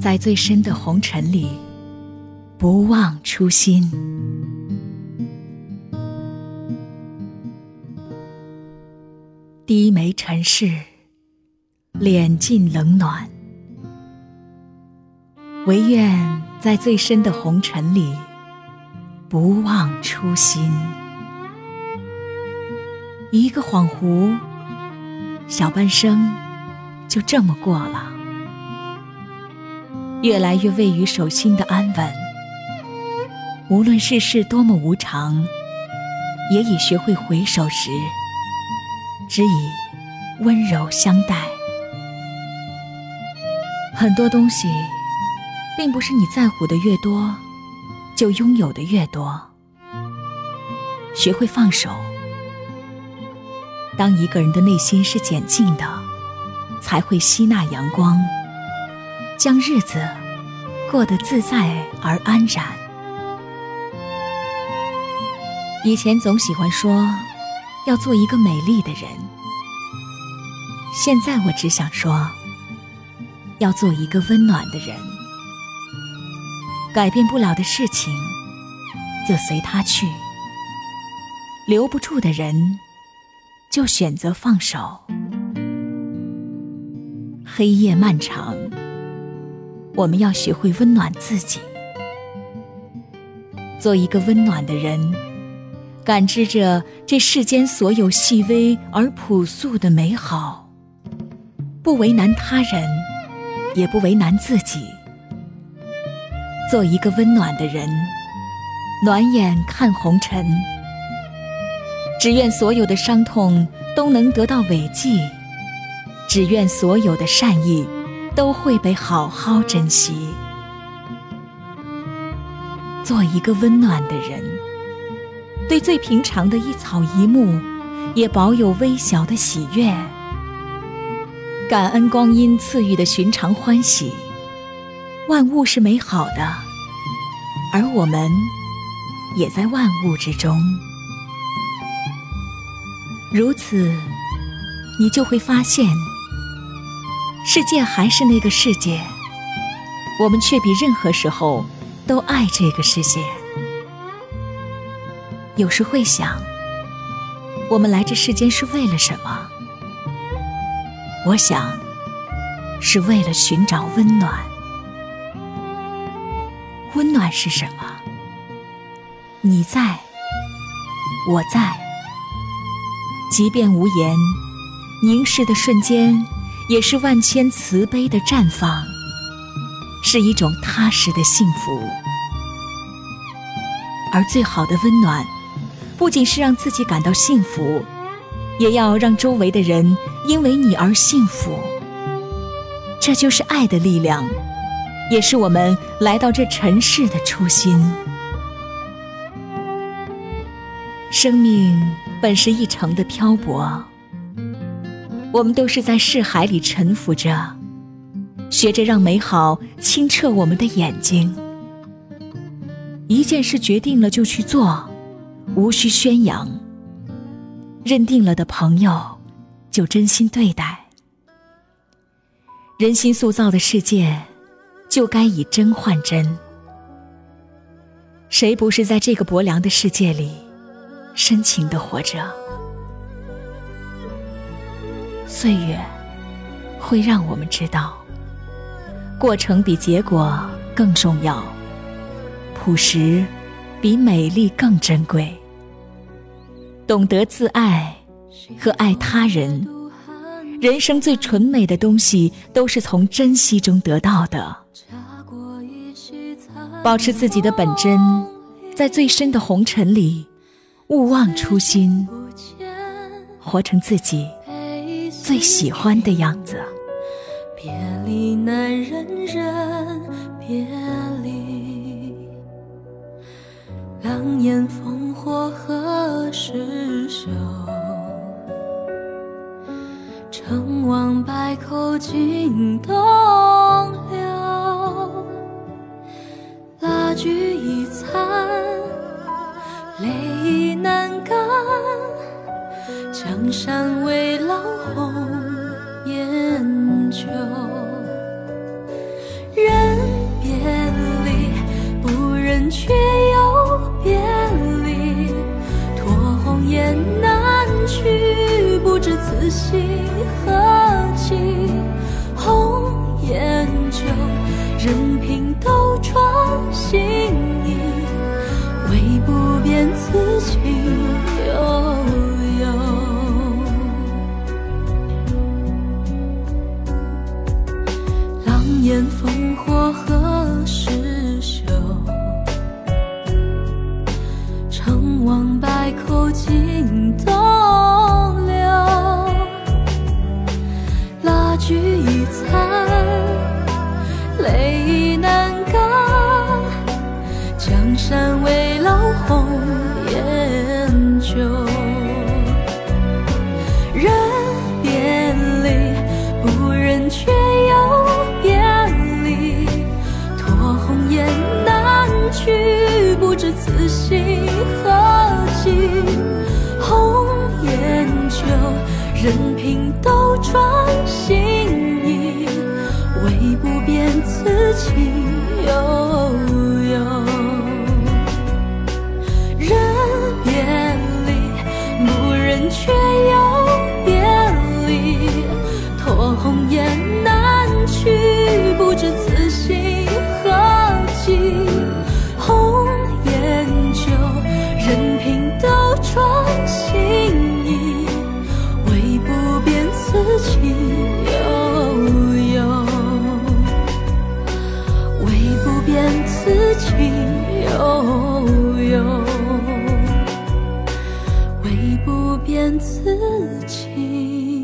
在最深的红尘里，不忘初心。低眉尘世，敛尽冷暖。唯愿在最深的红尘里，不忘初心。一个恍惚，小半生就这么过了。越来越位于手心的安稳，无论世事多么无常，也已学会回首时，只以温柔相待。很多东西，并不是你在乎的越多，就拥有的越多。学会放手，当一个人的内心是简静的，才会吸纳阳光。将日子过得自在而安然。以前总喜欢说要做一个美丽的人，现在我只想说要做一个温暖的人。改变不了的事情就随他去，留不住的人就选择放手。黑夜漫长。我们要学会温暖自己，做一个温暖的人，感知着这世间所有细微而朴素的美好，不为难他人，也不为难自己。做一个温暖的人，暖眼看红尘，只愿所有的伤痛都能得到慰藉，只愿所有的善意。都会被好好珍惜。做一个温暖的人，对最平常的一草一木，也保有微小的喜悦。感恩光阴赐予的寻常欢喜。万物是美好的，而我们也在万物之中。如此，你就会发现。世界还是那个世界，我们却比任何时候都爱这个世界。有时会想，我们来这世间是为了什么？我想，是为了寻找温暖。温暖是什么？你在，我在，即便无言，凝视的瞬间。也是万千慈悲的绽放，是一种踏实的幸福。而最好的温暖，不仅是让自己感到幸福，也要让周围的人因为你而幸福。这就是爱的力量，也是我们来到这尘世的初心。生命本是一程的漂泊。我们都是在世海里沉浮着，学着让美好清澈我们的眼睛。一件事决定了就去做，无需宣扬。认定了的朋友，就真心对待。人心塑造的世界，就该以真换真。谁不是在这个薄凉的世界里，深情的活着？岁月会让我们知道，过程比结果更重要，朴实比美丽更珍贵。懂得自爱和爱他人，人生最纯美的东西都是从珍惜中得到的。保持自己的本真，在最深的红尘里，勿忘初心，活成自己。最喜欢的样子。别离难忍忍别离，狼烟烽火何时休？成王败寇尽东流，蜡炬已残，泪已难干。江山未老红，旧人别离，不忍却又别离。托鸿雁南去，不知此心何寄。红颜旧，任凭斗转星移，唯不变此情。人。言烽火何时休？成王败寇尽东流，蜡炬已残，泪已难干，江山未老红任凭斗转星移，唯不变此情悠悠。人别离，不忍却不变自己